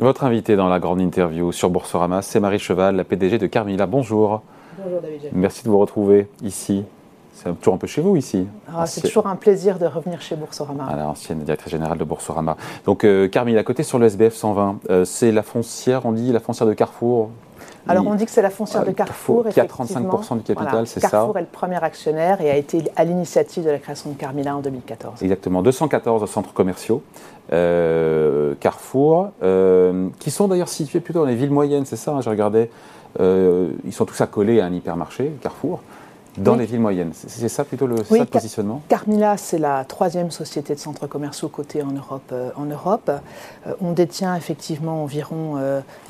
Votre invité dans la grande interview sur Boursorama, c'est Marie Cheval, la PDG de Carmila. Bonjour. Bonjour David. Merci de vous retrouver ici. C'est toujours un peu chez vous ici. Ah, c'est toujours un plaisir de revenir chez Boursorama. À l'ancienne directrice générale de Boursorama. Donc euh, Carmila, à côté sur le SBF 120, euh, c'est la foncière, on dit la foncière de Carrefour alors on dit que c'est la foncière de Carrefour, qui a 35% du capital, c'est ça Carrefour est le premier actionnaire et a été à l'initiative de la création de Carmila en 2014. Exactement, 214 centres commerciaux euh, Carrefour, euh, qui sont d'ailleurs situés plutôt dans les villes moyennes, c'est ça, hein, je regardais, euh, ils sont tous accolés à un hypermarché, Carrefour dans les villes moyennes. C'est ça plutôt le, ça, positionnement? Carmila, c'est la troisième société de centres commerciaux cotée en Europe. Euh, en Europe. Euh, on détient effectivement environ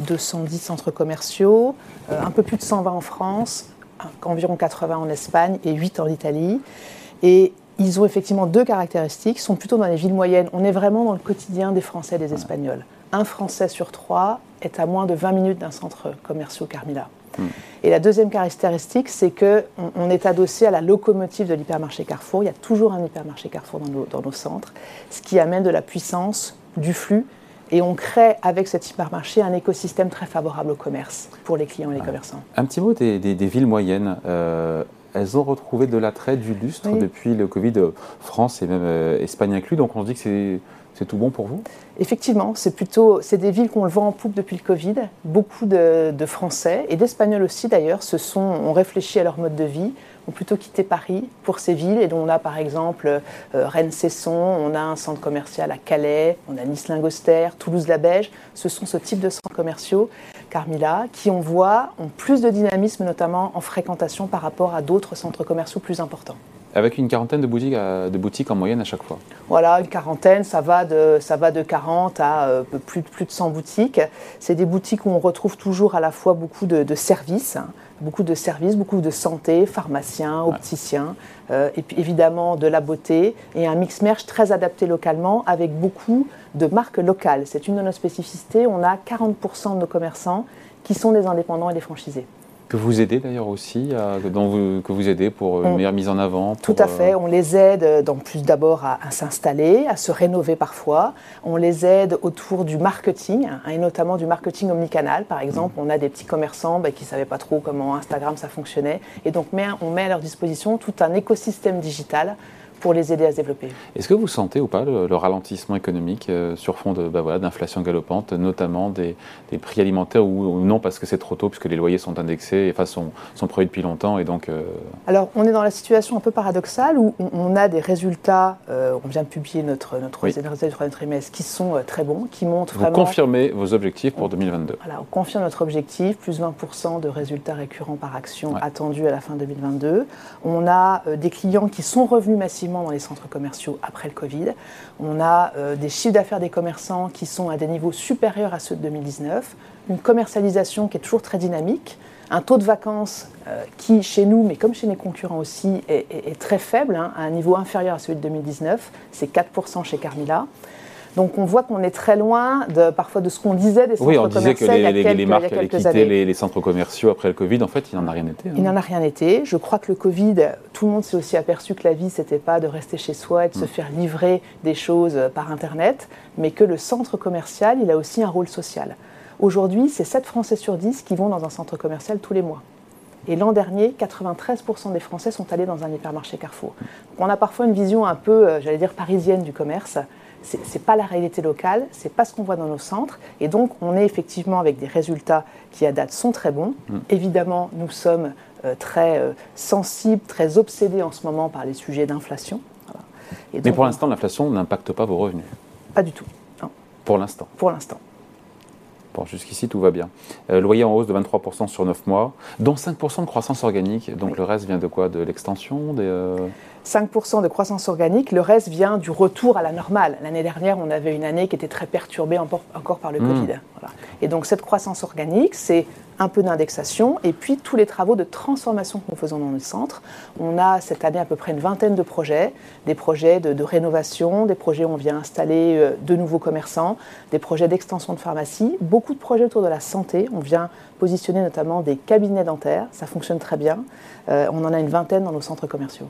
210 euh, centres commerciaux, un peu plus de 120 en France, environ 80 en Espagne et 8 en Italie. Et ils ont effectivement deux caractéristiques, sont plutôt dans les villes moyennes. On est vraiment dans le quotidien des Français et des Espagnols. Un Français sur trois est à moins de 20 minutes d'un centre commercial Carmila. Et la deuxième caractéristique, c'est qu'on on est adossé à la locomotive de l'hypermarché Carrefour. Il y a toujours un hypermarché Carrefour dans nos, dans nos centres, ce qui amène de la puissance, du flux et on crée avec cet hypermarché un écosystème très favorable au commerce pour les clients et les commerçants. Un petit mot des, villes moyennes. Euh, elles ont retrouvé de l'attrait, du lustre depuis le Covid, France et même euh, Espagne inclus. Donc on se dit que c'est c'est tout bon pour vous? Effectivement, c'est plutôt, c'est des villes qu'on le voit en poupe depuis le Covid. Beaucoup de, Français et d'Espagnols aussi d'ailleurs se sont, ont réfléchi à leur mode de vie, ont plutôt quitté Paris pour ces villes. Et on a par exemple euh, Rennes-Cesson, on a un centre commercial à Calais, on a Nice-Lingoster, Toulouse-la-Beige. Ce sont ce type de centres commerciaux, Carmila, qui on voit ont plus de dynamisme notamment en fréquentation par rapport à d'autres centres commerciaux plus importants. Avec une quarantaine de boutiques, de boutiques en moyenne à chaque fois Voilà, une quarantaine, ça va de, ça va de 40 à euh, plus, plus de 100 boutiques. C'est des boutiques où on retrouve toujours à la fois beaucoup de, services, hein. beaucoup de services, beaucoup de santé, pharmaciens, opticiens, euh, et puis évidemment de la beauté, et un mix merch très adapté localement avec beaucoup de marques locales. C'est une de nos spécificités. On a 40% de nos commerçants qui sont des indépendants et des franchisés que vous aidez d'ailleurs aussi, que vous aidez pour une meilleure mise en avant Tout à fait, euh, on les aide euh, dans plus d'abord à, s'installer, à se rénover parfois. On les aide autour du marketing, hein, et notamment du marketing omnicanal. Par exemple, on a des petits commerçants bah, qui ne savaient pas trop comment Instagram ça fonctionnait. Et donc on met à leur disposition tout un écosystème digital pour les aider à se développer. Est-ce que vous sentez ou pas le, ralentissement économique euh, sur fond de, bah voilà, d'inflation galopante, notamment des, prix alimentaires ou, non parce que c'est trop tôt puisque les loyers sont indexés, enfin sont, sont prévus depuis longtemps et donc. Euh, Alors on est dans la situation un peu paradoxale où on, a des résultats, euh, on vient de publier notre notre oui. résultat du troisième trimestre qui sont très bons, qui montrent vraiment. Vous confirmez vos objectifs pour 2022. Voilà, on confirme notre objectif, plus 20% de résultats récurrents par action attendus à la fin 2022. On a des clients qui sont revenus massivement dans les centres commerciaux après le Covid. On a euh, des chiffres d'affaires des commerçants qui sont à des niveaux supérieurs à ceux de 2019, une commercialisation qui est toujours très dynamique, un taux de vacances euh, qui, chez nous, mais comme chez les concurrents aussi, est, très faible, hein, à un niveau inférieur à celui de 2019, c'est 4% chez Carmila. Donc on voit qu'on est très loin de, parfois de ce qu'on disait des centres commerciaux. Oui, on disait que les, marques allaient quitter les, centres commerciaux après le Covid. En fait, il n'en a rien été. Hein. Il n'en a rien été. Je crois que le Covid, tout le monde s'est aussi aperçu que la vie, n'était pas de rester chez soi et de se mm. faire livrer des choses par Internet, mais que le centre commercial, il a aussi un rôle social. Aujourd'hui, c'est 7 Français sur 10 qui vont dans un centre commercial tous les mois. Et l'an dernier, 93% des Français sont allés dans un hypermarché Carrefour. on a parfois une vision un peu, euh, j'allais dire, parisienne du commerce ce n'est pas la réalité locale, c'est pas ce qu'on voit dans nos centres. Et donc, on est effectivement avec des résultats qui, à date, sont très bons. Mm. Évidemment, nous sommes euh, très euh, sensibles, très obsédés en ce moment par les sujets d'inflation. Mais pour l'instant, l'inflation n'impacte pas vos revenus Pas du tout. Pour l'instant Pour l'instant. Bon, jusqu'ici, tout va bien. Euh, loyer en hausse de 23% sur 9 mois, dont 5% de croissance organique. Donc le reste vient de quoi? De l'extension des, 5% de croissance organique, le reste vient du retour à la normale. L'année dernière, on avait une année qui était très perturbée encore par le mmh. Covid. Et donc cette croissance organique, c'est un peu d'indexation et puis tous les travaux de transformation que nous faisons dans nos centres. On a cette année à peu près une vingtaine de projets, des projets de, rénovation, des projets où on vient installer euh, de nouveaux commerçants, des projets d'extension de pharmacie, beaucoup de projets autour de la santé. On vient positionner notamment des cabinets dentaires, ça fonctionne très bien. Euh, on en a une vingtaine dans nos centres commerciaux.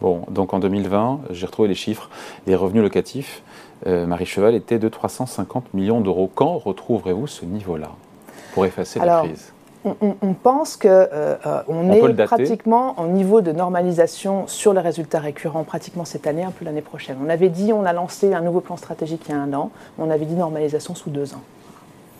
Bon, donc en 2020, j'ai retrouvé les chiffres, les revenus locatifs, Marie Cheval, étaient de 350 millions d'euros. Quand retrouverez-vous ce niveau-là pour effacer la crise? on, pense qu'on euh, euh, est pratiquement en niveau de normalisation sur les résultats récurrents pratiquement cette année, un peu l'année prochaine. On avait dit, on a lancé un nouveau plan stratégique il y a un an, on avait dit normalisation sous deux ans.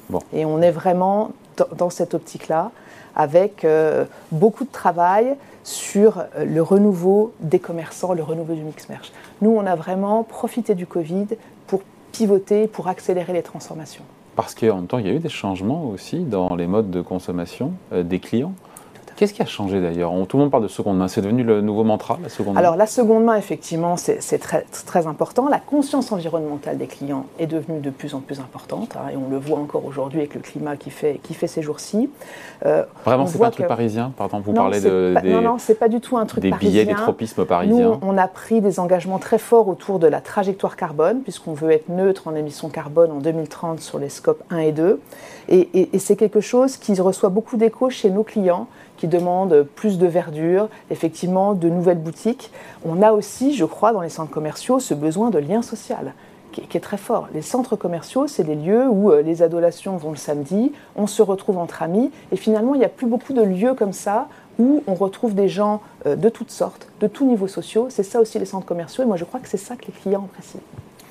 Bon. Et on est vraiment dans, cette optique-là, avec euh, beaucoup de travail sur le renouveau des commerçants, le renouveau du mix merch. Nous, on a vraiment profité du Covid pour pivoter, pour accélérer les transformations. Parce qu'en même temps, il y a eu des changements aussi dans les modes de consommation euh, des clients. Qu'est-ce qui a changé d'ailleurs Tout le monde parle de seconde main. C'est devenu le nouveau mantra, la seconde main? Alors, la seconde main, effectivement, c'est très, très important. La conscience environnementale des clients est devenue de plus en plus importante. Hein, et on le voit encore aujourd'hui avec le climat qui fait, qui fait ces jours-ci. Euh, Vraiment, c'est pas un truc parisien? Pardon, vous parlez de. des, non, non, c'est pas du tout un truc des parisien. Des billets, des tropismes parisiens. Nous, on a pris des engagements très forts autour de la trajectoire carbone, puisqu'on veut être neutre en émissions carbone en 2030 sur les scopes 1 et 2. Et, et c'est quelque chose qui reçoit beaucoup d'écho chez nos clients qui demandent plus de verdure, effectivement de nouvelles boutiques. On a aussi, je crois, dans les centres commerciaux, ce besoin de lien social qui, est très fort. Les centres commerciaux, c'est des lieux où euh, les adolations vont le samedi, on se retrouve entre amis, et finalement, il n'y a plus beaucoup de lieux comme ça où on retrouve des gens euh, de toutes sortes, de tous niveaux sociaux. C'est ça aussi les centres commerciaux, et moi je crois que c'est ça que les clients apprécient.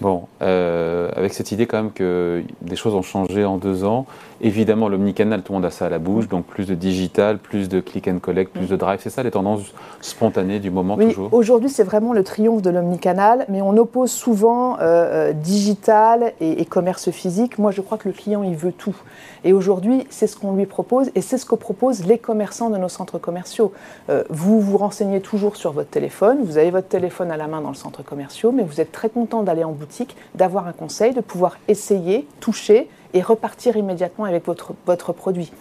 Bon, euh, avec cette idée quand même que des choses ont changé en deux ans, évidemment l'omnicanal, tout le monde a ça à la bouche, donc plus de digital, plus de click and collect, plus de drive, c'est ça les tendances spontanées du moment oui, toujours? Aujourd'hui c'est vraiment le triomphe de l'omnicanal, mais on oppose souvent euh, euh, digital et, commerce physique. Moi je crois que le client il veut tout. Et aujourd'hui c'est ce qu'on lui propose et c'est ce que proposent les commerçants de nos centres commerciaux. vous vous renseignez toujours sur votre téléphone, vous avez votre téléphone à la main dans le centre commercial, mais vous êtes très content d'aller en boutique d'avoir un conseil, de pouvoir essayer, toucher et repartir immédiatement avec votre, votre produit.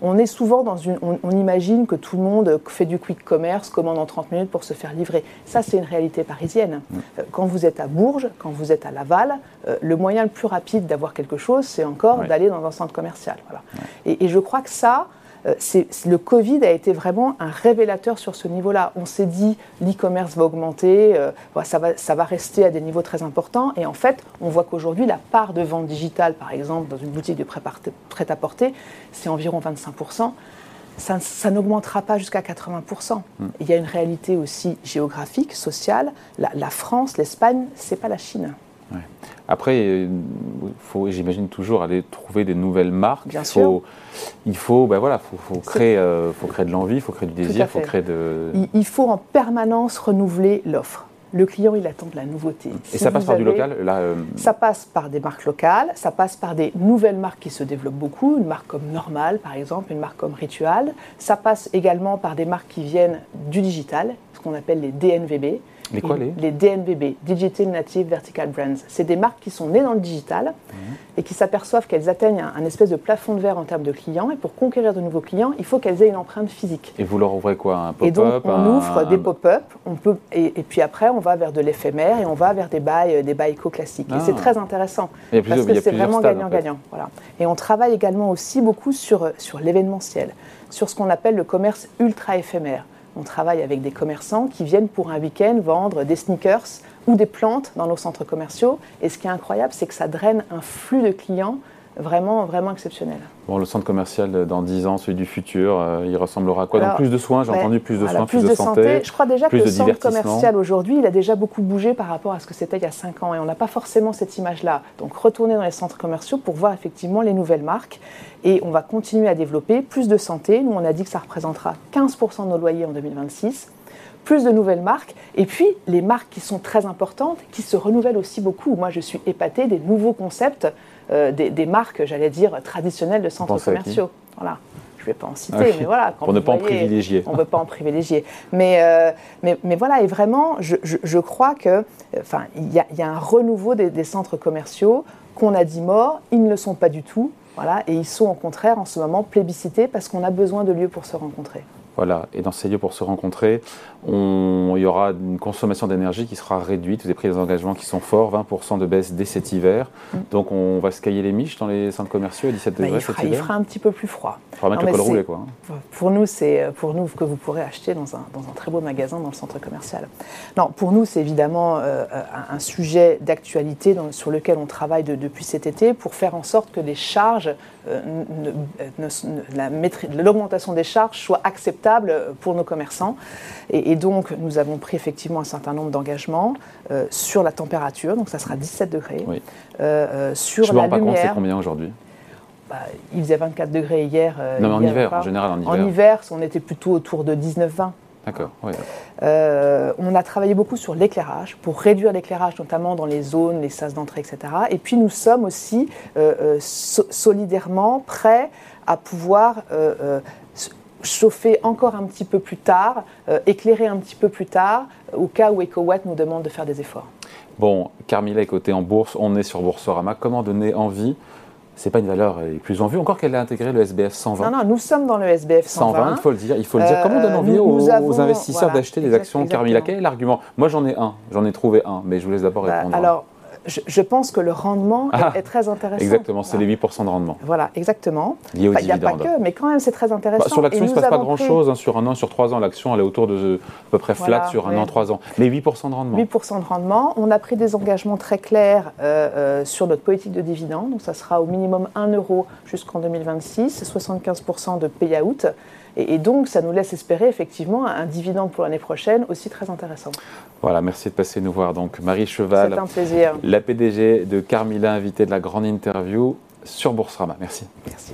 On est souvent dans une. On, imagine que tout le monde fait du quick commerce, commande en 30 minutes pour se faire livrer. Ça, c'est une réalité parisienne. Mm. Euh, quand vous êtes à Bourges, quand vous êtes à Laval, euh, le moyen le plus rapide d'avoir quelque chose, c'est encore d'aller dans un centre commercial. Voilà. Et, et, je crois que ça, le Covid a été vraiment un révélateur sur ce niveau-là. On s'est dit l'e-commerce va augmenter, euh, ça, va, ça va rester à des niveaux très importants. Et en fait, on voit qu'aujourd'hui, la part de vente digitale, par exemple, dans une boutique de prêt-à-porter, c'est environ 25%. Ça, ça n'augmentera pas jusqu'à 80%. Hmm. Il y a une réalité aussi géographique, sociale. La, la France, l'Espagne, c'est pas la Chine. Après, il faut, j'imagine, toujours aller trouver des nouvelles marques. Bien il faut, sûr. Il faut, ben voilà, faut, créer, euh, faut créer de l'envie, il faut créer du désir, il faut créer de. Il, faut en permanence renouveler l'offre. Le client, il attend de la nouveauté. Et ça passe par du local là, euh, Ça passe par des marques locales, ça passe par des nouvelles marques qui se développent beaucoup, une marque comme Normal, par exemple, une marque comme Ritual. Ça passe également par des marques qui viennent du digital, ce qu'on appelle les DNVB. Les quoi les Digital Native Vertical Brands. C'est des marques qui sont nées dans le digital mhm. et qui s'aperçoivent qu'elles atteignent un, espèce de plafond de verre en termes de clients. Et pour conquérir de nouveaux clients, il faut qu'elles aient une empreinte physique. Et vous leur ouvrez quoi Un pop-up Et donc, on ouvre des pop-up. On peut, et, puis après, on va vers de l'éphémère et on va vers des bails, des bails classiques. Et c'est ah. très intéressant parce que c'est vraiment gagnant-gagnant. Voilà. Et on travaille également aussi beaucoup sur, sur l'événementiel, sur ce qu'on appelle le commerce ultra éphémère. On travaille avec des commerçants qui viennent pour un week-end vendre des sneakers ou des plantes dans nos centres commerciaux. Et ce qui est incroyable, c'est que ça draine un flux de clients vraiment, vraiment exceptionnel. Bon, le centre commercial dans 10 ans, celui du futur, euh, il ressemblera à quoi? Donc plus de soins, j'ai entendu plus de soins, plus, de, santé. Je crois déjà que le centre commercial aujourd'hui, il a déjà beaucoup bougé par rapport à ce que c'était il y a 5 ans et on n'a pas forcément cette image-là. Donc retourner dans les centres commerciaux pour voir effectivement les nouvelles marques et on va continuer à développer plus de santé. Nous, on a dit que ça représentera 15% de nos loyers en 2026 plus de nouvelles marques, et puis les marques qui sont très importantes, qui se renouvellent aussi beaucoup. Moi, je suis épatée des nouveaux concepts euh, des, marques, j'allais dire, traditionnelles de centres commerciaux. Voilà. Je ne vais pas en citer, ah mais voilà. Pour ne pas en privilégier. On ne veut pas en privilégier. Mais, euh, mais, mais, voilà, et vraiment, je, je, crois qu'il enfin, il y, a, y a un renouveau des, des centres commerciaux qu'on a dit morts, ils ne le sont pas du tout. Voilà, et ils sont au contraire en ce moment plébiscités parce qu'on a besoin de lieux pour se rencontrer. Voilà, et dans ces lieux pour se rencontrer, on, il y aura une consommation d'énergie qui sera réduite. Vous avez pris des engagements qui sont forts, 20% de baisse dès cet hiver. Mm. Donc on va se cailler les miches dans les centres commerciaux à 17 bah, degrés il fera, cet hiver. Il fera un petit peu plus froid. Il faudra mettre le col roulé, quoi. Hein. Pour nous, c'est pour nous que vous pourrez acheter dans un, dans un, très beau magasin dans le centre commercial. Non, pour nous, c'est évidemment euh, un, sujet d'actualité sur lequel on travaille depuis cet été pour faire en sorte que les charges euh, l'augmentation des charges soit acceptable pour nos commerçants. Et, donc, nous avons pris effectivement un certain nombre d'engagements euh, sur la température, donc ça sera 17 degrés. Euh, sur Je la me lumière. c'est combien aujourd'hui? Bah, il faisait 24 degrés hier. non, mais en hiver, en général, en hiver. En hiver, on était plutôt autour de 19-20. D'accord. Euh, on a travaillé beaucoup sur l'éclairage pour réduire l'éclairage, notamment dans les zones, les sas d'entrée, etc. Et puis nous sommes aussi euh, euh, solidairement prêts à pouvoir chauffer encore un petit peu plus tard, éclairer un petit peu plus tard, au cas où EcoWatt nous demande de faire des efforts. Bon, Carmila est cotée en bourse, on est sur Boursorama. Comment donner envie c'est pas une valeur les plus en vue, encore qu'elle a intégré le SBF 120. Non, non, nous sommes dans le SBF 120. 120 il faut le dire. Il faut le dire. Comment donne envie aux, investisseurs d'acheter des actions Carmila Quel est l'argument? Moi, j'en ai un. J'en ai trouvé un, mais je vous laisse d'abord bah, répondre. alors, je, pense que le rendement est, ah, très intéressant. Exactement, c'est les 8% de rendement. Voilà, exactement. Lié Il n'y a pas que, mais quand même, c'est très intéressant. Bah, sur l'action, il ne se passe pas grand-chose. Hein, sur un an, sur trois ans, l'action, elle est autour de à peu près flat sur un an, trois ans. Mais 8% de rendement. 8% de rendement. On a pris des engagements très clairs euh, euh, sur notre politique de dividendes. Donc, ça sera au minimum 1 euro jusqu'en 2026, 75% de payout. Et, donc, ça nous laisse espérer effectivement un dividende pour l'année prochaine aussi très intéressant. Voilà, merci de passer nous voir. Donc, Marie Cheval, un plaisir. La PDG de Carmila, invitée de la grande interview sur Boursorama. Merci. Merci.